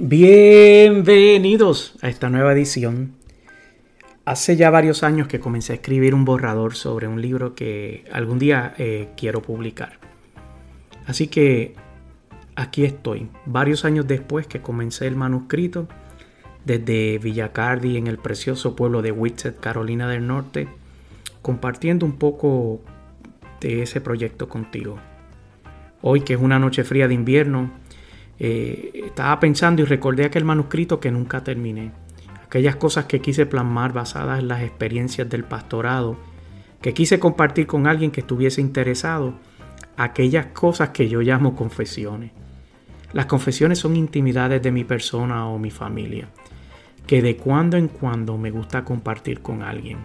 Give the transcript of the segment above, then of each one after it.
Bienvenidos a esta nueva edición. Hace ya varios años que comencé a escribir un borrador sobre un libro que algún día eh, quiero publicar. Así que aquí estoy, varios años después que comencé el manuscrito, desde Villacardi en el precioso pueblo de Whitsett, Carolina del Norte, compartiendo un poco de ese proyecto contigo. Hoy que es una noche fría de invierno, eh, estaba pensando y recordé aquel manuscrito que nunca terminé. Aquellas cosas que quise plasmar basadas en las experiencias del pastorado, que quise compartir con alguien que estuviese interesado. Aquellas cosas que yo llamo confesiones. Las confesiones son intimidades de mi persona o mi familia, que de cuando en cuando me gusta compartir con alguien.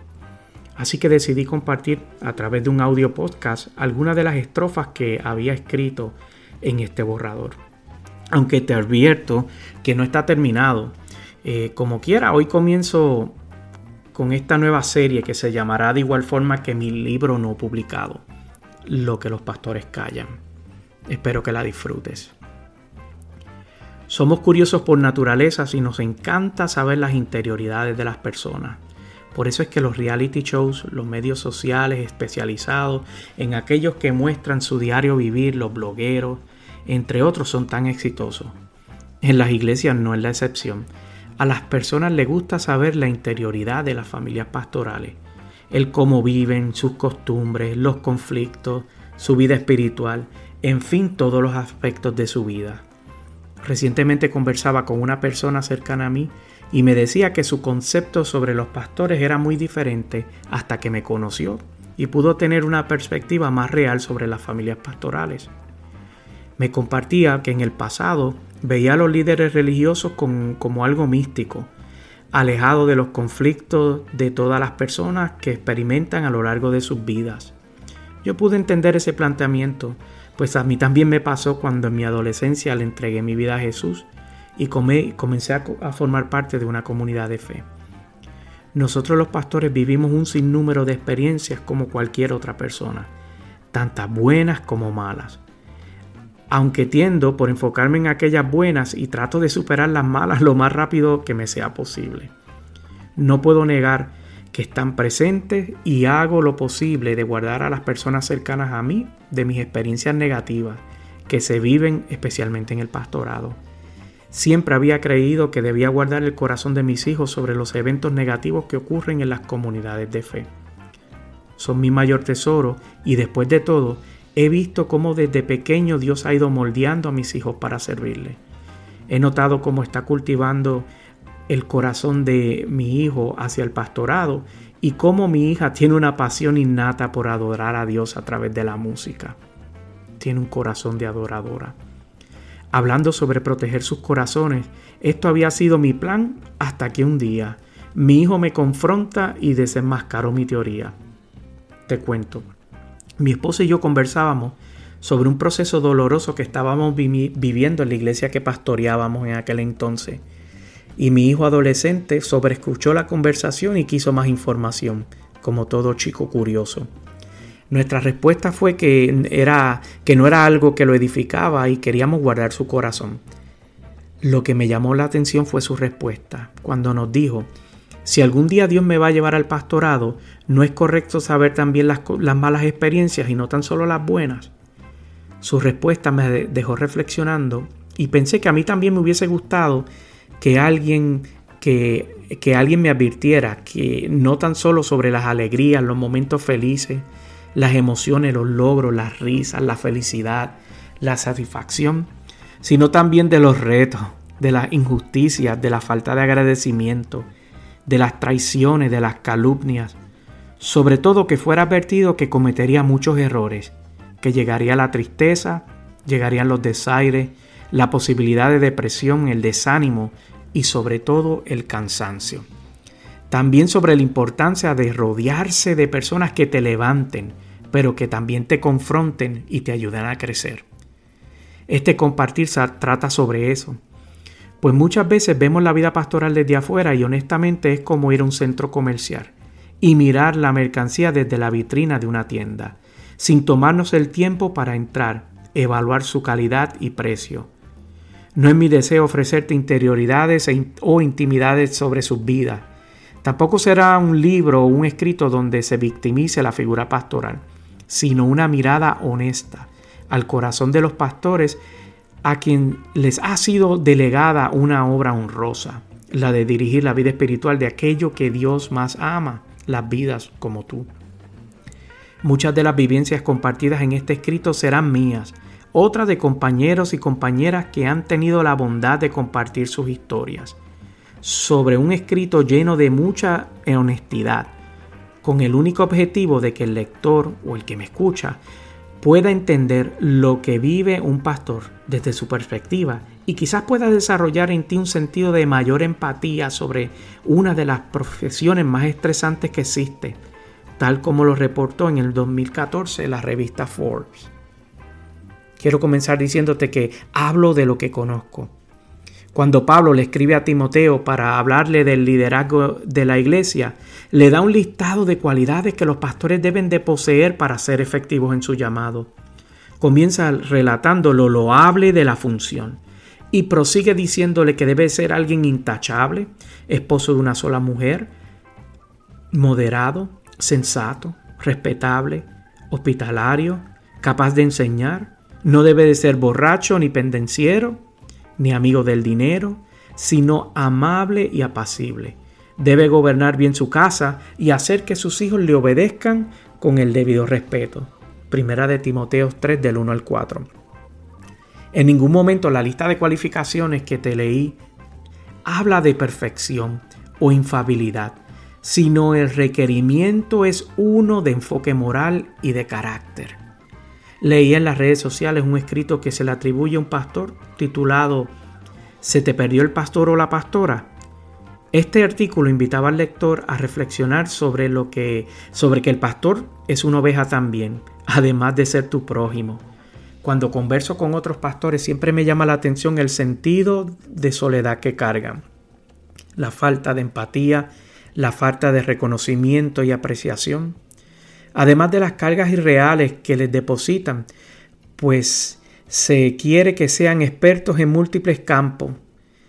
Así que decidí compartir a través de un audio podcast algunas de las estrofas que había escrito en este borrador aunque te advierto que no está terminado. Eh, como quiera, hoy comienzo con esta nueva serie que se llamará de igual forma que mi libro no publicado, Lo que los pastores callan. Espero que la disfrutes. Somos curiosos por naturaleza y nos encanta saber las interioridades de las personas. Por eso es que los reality shows, los medios sociales especializados en aquellos que muestran su diario vivir, los blogueros, entre otros, son tan exitosos. En las iglesias no es la excepción. A las personas les gusta saber la interioridad de las familias pastorales, el cómo viven, sus costumbres, los conflictos, su vida espiritual, en fin, todos los aspectos de su vida. Recientemente conversaba con una persona cercana a mí y me decía que su concepto sobre los pastores era muy diferente hasta que me conoció y pudo tener una perspectiva más real sobre las familias pastorales. Me compartía que en el pasado veía a los líderes religiosos como algo místico, alejado de los conflictos de todas las personas que experimentan a lo largo de sus vidas. Yo pude entender ese planteamiento, pues a mí también me pasó cuando en mi adolescencia le entregué mi vida a Jesús y comencé a formar parte de una comunidad de fe. Nosotros los pastores vivimos un sinnúmero de experiencias como cualquier otra persona, tantas buenas como malas aunque tiendo por enfocarme en aquellas buenas y trato de superar las malas lo más rápido que me sea posible. No puedo negar que están presentes y hago lo posible de guardar a las personas cercanas a mí de mis experiencias negativas que se viven especialmente en el pastorado. Siempre había creído que debía guardar el corazón de mis hijos sobre los eventos negativos que ocurren en las comunidades de fe. Son mi mayor tesoro y después de todo, He visto cómo desde pequeño Dios ha ido moldeando a mis hijos para servirle. He notado cómo está cultivando el corazón de mi hijo hacia el pastorado y cómo mi hija tiene una pasión innata por adorar a Dios a través de la música. Tiene un corazón de adoradora. Hablando sobre proteger sus corazones, esto había sido mi plan hasta que un día mi hijo me confronta y desenmascaró mi teoría. Te cuento. Mi esposa y yo conversábamos sobre un proceso doloroso que estábamos viviendo en la iglesia que pastoreábamos en aquel entonces. Y mi hijo adolescente sobreescuchó la conversación y quiso más información, como todo chico curioso. Nuestra respuesta fue que, era, que no era algo que lo edificaba y queríamos guardar su corazón. Lo que me llamó la atención fue su respuesta, cuando nos dijo si algún día Dios me va a llevar al pastorado, ¿no es correcto saber también las, malas experiencias y no tan solo las buenas? Su respuesta me dejó reflexionando y pensé que a mí también me hubiese gustado que alguien que, alguien me advirtiera que no tan solo sobre las alegrías, los momentos felices, las emociones, los logros, las risas, la felicidad, la satisfacción, sino también de los retos, de las injusticias, de la falta de agradecimiento, de las traiciones, de las calumnias, sobre todo que fuera advertido que cometería muchos errores, que llegaría la tristeza, llegarían los desaires, la posibilidad de depresión, el desánimo y sobre todo el cansancio. También sobre la importancia de rodearse de personas que te levanten, pero que también te confronten y te ayuden a crecer. Este compartir trata sobre eso. Pues muchas veces vemos la vida pastoral desde afuera y honestamente es como ir a un centro comercial y mirar la mercancía desde la vitrina de una tienda, sin tomarnos el tiempo para entrar, evaluar su calidad y precio. No es mi deseo ofrecerte interioridades e o intimidades sobre sus vidas, Tampoco será un libro o un escrito donde se victimice la figura pastoral, sino una mirada honesta al corazón de los pastores a quien les ha sido delegada una obra honrosa, la de dirigir la vida espiritual de aquello que Dios más ama, las vidas como tú. Muchas de las vivencias compartidas en este escrito serán mías, otras de compañeros y compañeras que han tenido la bondad de compartir sus historias sobre un escrito lleno de mucha honestidad, con el único objetivo de que el lector o el que me escucha pueda entender lo que vive un pastor desde su perspectiva y quizás pueda desarrollar en ti un sentido de mayor empatía sobre una de las profesiones más estresantes que existe, tal como lo reportó en el 2014 la revista Forbes. Quiero comenzar diciéndote que hablo de lo que conozco cuando Pablo le escribe a Timoteo para hablarle del liderazgo de la iglesia, le da un listado de cualidades que los pastores deben de poseer para ser efectivos en su llamado. Comienza relatando lo loable de la función y prosigue diciéndole que debe ser alguien intachable, esposo de una sola mujer, moderado, sensato, respetable, hospitalario, capaz de enseñar, no debe de ser borracho ni pendenciero, ni amigo del dinero, sino amable y apacible. Debe gobernar bien su casa y hacer que sus hijos le obedezcan con el debido respeto. Primera de Timoteo 3 del 1 al 4. En ningún momento la lista de cualificaciones que te leí habla de perfección o infabilidad, sino el requerimiento es uno de enfoque moral y de carácter. Leí en las redes sociales un escrito que se le atribuye a un pastor titulado ¿Se te perdió el pastor o la pastora? Este artículo invitaba al lector a reflexionar sobre lo que sobre que el pastor es una oveja también, además de ser tu prójimo. Cuando converso con otros pastores siempre me llama la atención el sentido de soledad que cargan, la falta de empatía, la falta de reconocimiento y apreciación además de las cargas irreales que les depositan, pues se quiere que sean expertos en múltiples campos.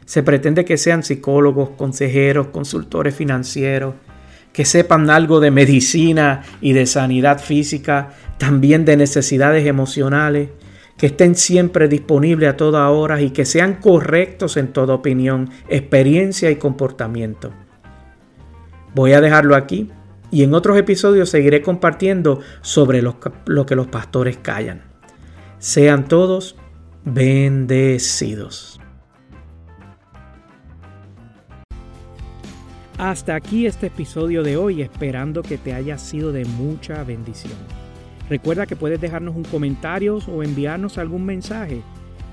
Se pretende que sean psicólogos, consejeros, consultores financieros, que sepan algo de medicina y de sanidad física, también de necesidades emocionales, que estén siempre disponibles a toda hora y que sean correctos en toda opinión, experiencia y comportamiento. Voy a dejarlo aquí y en otros episodios seguiré compartiendo sobre lo, que los pastores callan. Sean todos bendecidos. Hasta aquí este episodio de hoy, esperando que te haya sido de mucha bendición. Recuerda que puedes dejarnos un comentario o enviarnos algún mensaje.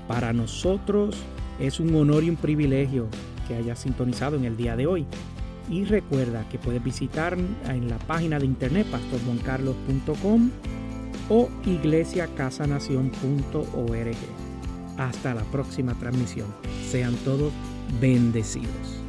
Para nosotros es un honor y un privilegio que hayas sintonizado en el día de hoy. Y recuerda que puedes visitar en la página de internet pastorjuancarlos.com o iglesiacasanación.org. Hasta la próxima transmisión. Sean todos bendecidos.